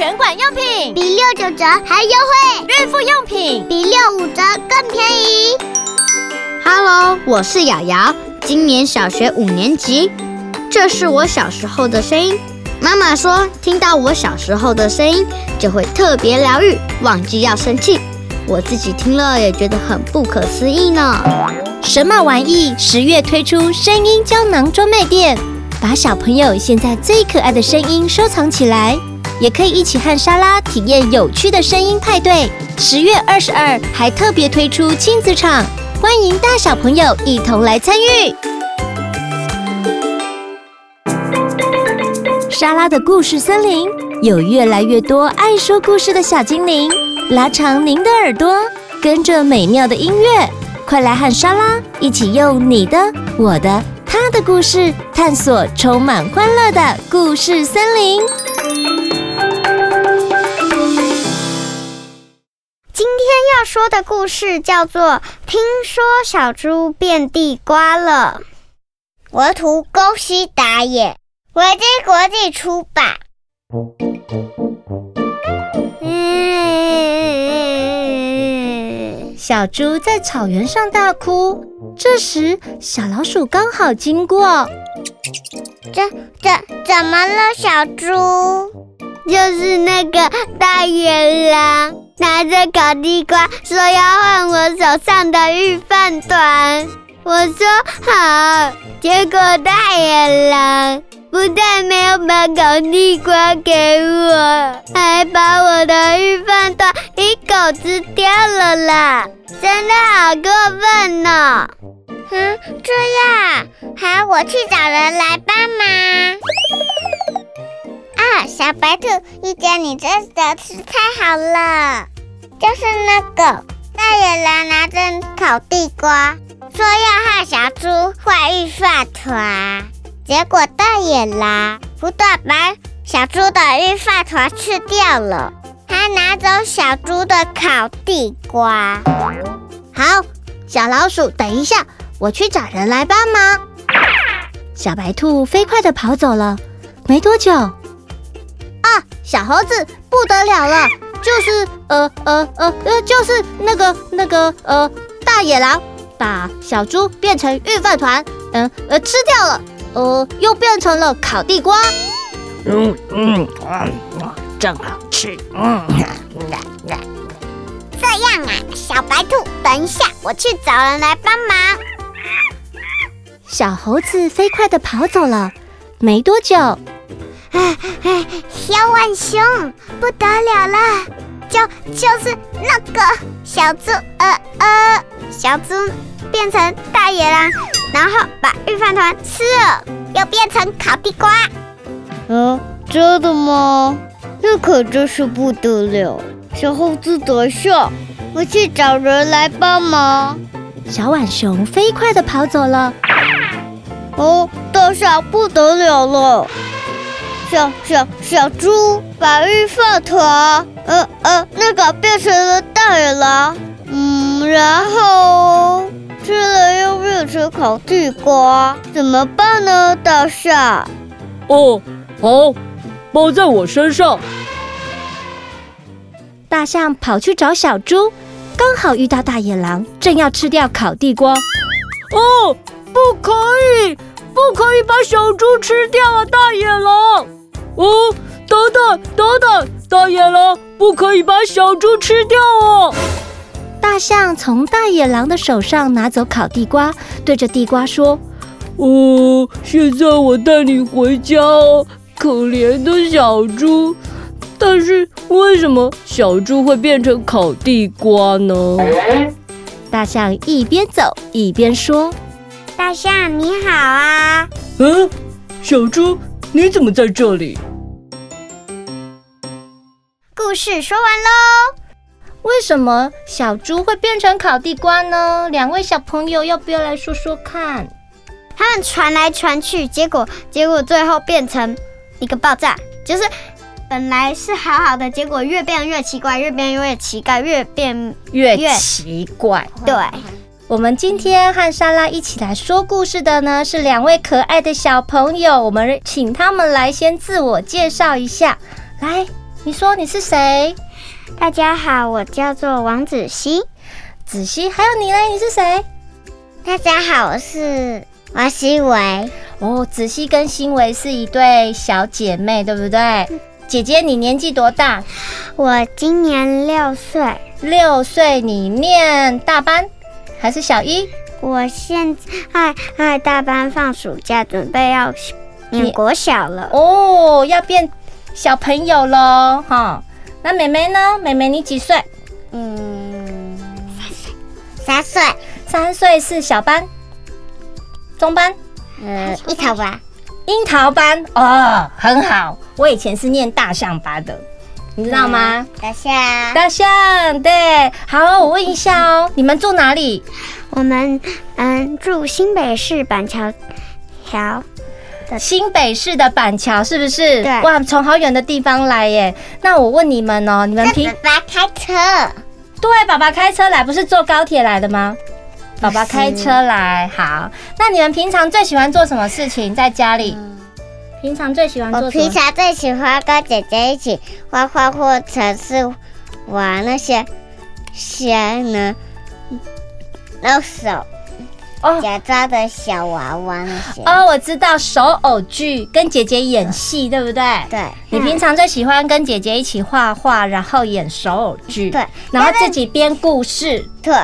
全馆用品比六九折还优惠，孕妇用品比六五折更便宜。Hello，我是瑶瑶，今年小学五年级。这是我小时候的声音。妈妈说，听到我小时候的声音就会特别疗愈，忘记要生气。我自己听了也觉得很不可思议呢。神马玩意十月推出声音胶囊专卖店，把小朋友现在最可爱的声音收藏起来，也可以一起和莎拉体验有趣的声音派对。十月二十二还特别推出亲子场，欢迎大小朋友一同来参与。莎拉的故事森林有越来越多爱说故事的小精灵。拉长您的耳朵，跟着美妙的音乐，快来和莎拉一起用你的、我的、他的故事，探索充满欢乐的故事森林。要说的故事叫做《听说小猪变地瓜了》，我图宫西达也，维基国际出版。小猪在草原上大哭，这时小老鼠刚好经过。这、这怎么了，小猪？就是那个大野狼拿着烤地瓜，说要换我手上的玉饭团。我说好，结果大野狼不但没有把烤地瓜给我，还把我的玉饭团一口吃掉了啦！真的好过分呢！嗯，这样，好，我去找人来帮忙。啊，小白兔，遇见你真的是太好了。就是那个大野狼拿着烤地瓜，说要和小猪换御饭团，结果大野狼不但把小猪的玉饭团吃掉了。还拿走小猪的烤地瓜。好，小老鼠，等一下，我去找人来帮忙。小白兔飞快地跑走了。没多久，啊，小猴子不得了了，就是呃呃呃呃，就是那个那个呃大野狼把小猪变成御饭团，嗯呃，吃掉了，呃又变成了烤地瓜。嗯嗯啊啊，真好吃。嗯，这样啊，小白兔，等一下，我去找人来帮忙。小猴子飞快地跑走了。没多久，哎哎，小浣熊不得了了，就就是那个小猪，呃呃，小猪变成大野狼，然后把御饭团吃了，又变成烤地瓜。嗯，真的吗？那可真是不得了！小猴子等一下，我去找人来帮忙。小浣熊飞快地跑走了。哦，大象不得了了！小小小猪把玉饭团，呃呃，那个变成了大野狼，嗯，然后吃了又变成烤地瓜，怎么办呢？大象？哦，好。包在我身上。大象跑去找小猪，刚好遇到大野狼，正要吃掉烤地瓜。哦，不可以，不可以把小猪吃掉啊！大野狼，哦，等等等等，大野狼，不可以把小猪吃掉哦。大象从大野狼的手上拿走烤地瓜，对着地瓜说：“哦，现在我带你回家哦。”可怜的小猪，但是为什么小猪会变成烤地瓜呢？大象一边走一边说：“大象你好啊。”嗯，小猪你怎么在这里？故事说完喽。为什么小猪会变成烤地瓜呢？两位小朋友要不要来说说看？他们传来传去，结果结果最后变成。一个爆炸，就是本来是好好的，结果越变越奇怪，越变越奇怪，越变越，越奇怪。对，我们今天和莎拉一起来说故事的呢，是两位可爱的小朋友，我们请他们来先自我介绍一下。来，你说你是谁？大家好，我叫做王子熙。子熙，还有你嘞？你是谁？大家好，我是王希维。哦，子熙跟欣维是一对小姐妹，对不对？姐姐，你年纪多大？我今年六岁。六岁，你念大班还是小一？我现在在大班放暑假，准备要念国小了。哦，要变小朋友喽，哈。那妹妹呢？妹妹你几岁？嗯，三岁。三岁，三岁是小班、中班，呃，樱桃班。樱桃班哦，很好。我以前是念大象班的，你知道吗？大象，大象，对。好，我问一下哦，你们住哪里？我们嗯住新北市板桥桥。新北市的板桥是不是？对。哇，从好远的地方来耶。那我问你们哦，你们平爸爸开车？对，爸爸开车来，不是坐高铁来的吗？爸爸开车来，好。那你们平常最喜欢做什么事情？在家里？平常最喜欢做什么？我平常最喜欢跟姐姐一起画画，或者是玩那些些呢，用手。哦，假装的小娃娃那些哦，我知道手偶剧跟姐姐演戏，对不对？对。你平常最喜欢跟姐姐一起画画，然后演手偶剧，对，然后自己编故事，对。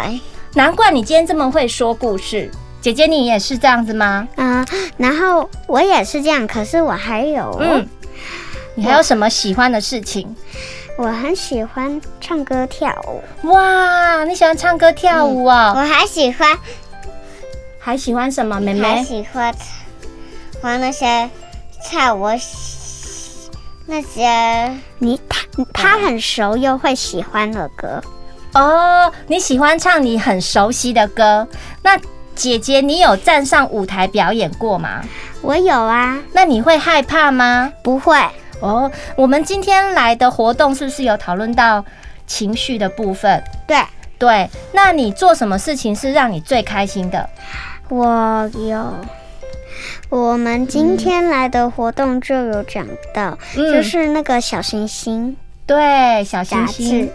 难怪你今天这么会说故事，姐姐你也是这样子吗？嗯，然后我也是这样，可是我还有，嗯，你还有什么喜欢的事情？我很喜欢唱歌跳舞。哇，你喜欢唱歌跳舞哦？我还喜欢。还喜欢什么？妹妹还喜欢玩那些唱我那些你他他很熟又会喜欢的歌哦。你喜欢唱你很熟悉的歌？那姐姐，你有站上舞台表演过吗？我有啊。那你会害怕吗？不会。哦，我们今天来的活动是不是有讨论到情绪的部分？对对。那你做什么事情是让你最开心的？我有，我们今天来的活动就有讲到，嗯、就是那个小星星，对，小星星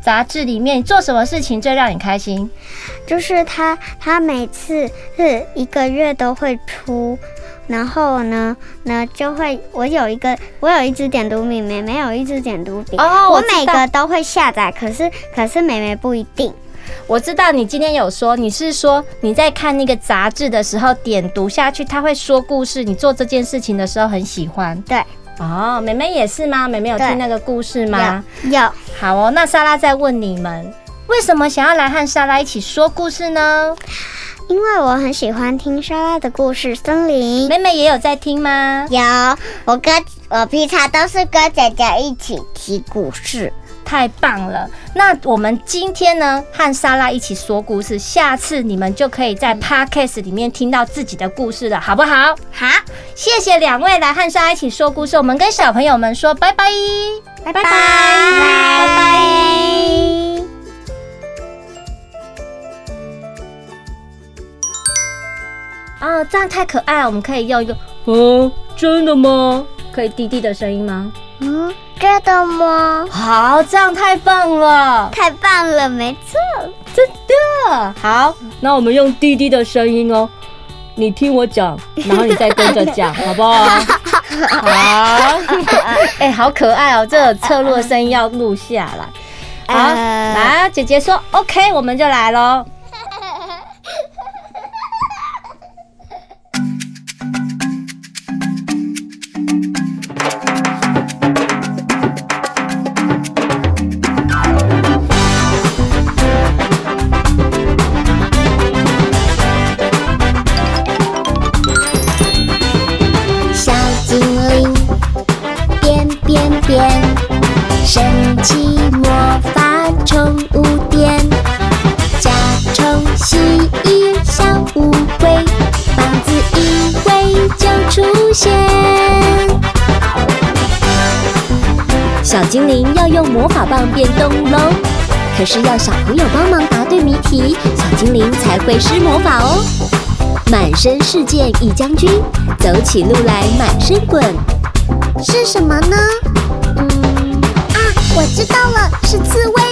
杂志里面做什么事情最让你开心？就是他，他每次是一个月都会出，然后呢，呢就会我有一个，我有一支点读笔，妹妹有一支点读笔，哦，我，我每个都会下载，可是可是妹妹不一定。我知道你今天有说，你是说你在看那个杂志的时候点读下去，他会说故事。你做这件事情的时候很喜欢。对，哦，妹妹也是吗？妹妹有听那个故事吗？有。有。好哦，那莎拉再问你们，为什么想要来和莎拉一起说故事呢？因为我很喜欢听莎拉的故事。森林，妹妹也有在听吗？有，我跟我平常都是跟姐姐一起听故事。太棒了！那我们今天呢，和莎拉一起说故事，下次你们就可以在 Podcast 里面听到自己的故事了，好不好？好，谢谢两位来和莎拉一起说故事。我们跟小朋友们说拜拜，拜拜，拜拜。哦，这样太可爱了，我们可以用一个，哦，真的吗？可以滴滴的声音吗？嗯。真的吗？好，这样太棒了，太棒了，没错，真的。好，那我们用滴滴的声音哦，你听我讲，然后你再跟着讲，好不好？好，哎、欸，好可爱哦，这个侧录的声音要录下来。好，来，姐姐说 OK，我们就来喽。起魔法宠物店，甲虫蜥蜴小乌龟，棒子一挥就出现。小精灵要用魔法棒变动物喽，可是要小朋友帮忙答对谜题，小精灵才会施魔法哦。满身是剑一将军，走起路来满身滚，是什么呢？知道了，是刺猬。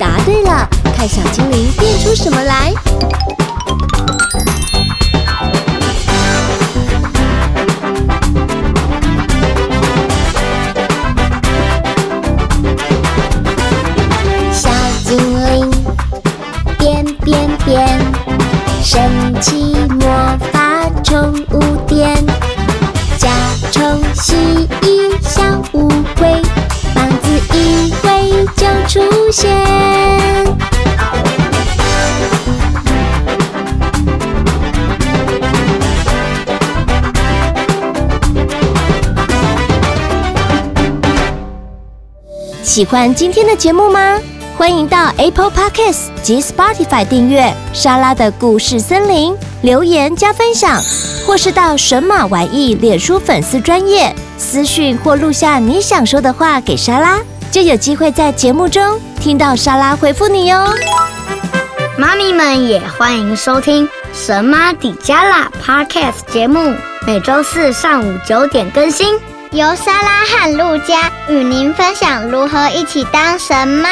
答对了，看小精灵变出什么来。小精灵变变变，神奇魔法宠物店，甲虫蜥蜴。出现。喜欢今天的节目吗？欢迎到 Apple Podcasts 及 Spotify 订阅《莎拉的故事森林》，留言加分享，或是到神马玩意脸书粉丝专页私讯或录下你想说的话给莎拉，就有机会在节目中听到莎拉回复你哟。妈咪们也欢迎收听《神妈底加拉》Podcast 节目，每周四上午九点更新。由莎拉和露佳与您分享如何一起当神妈。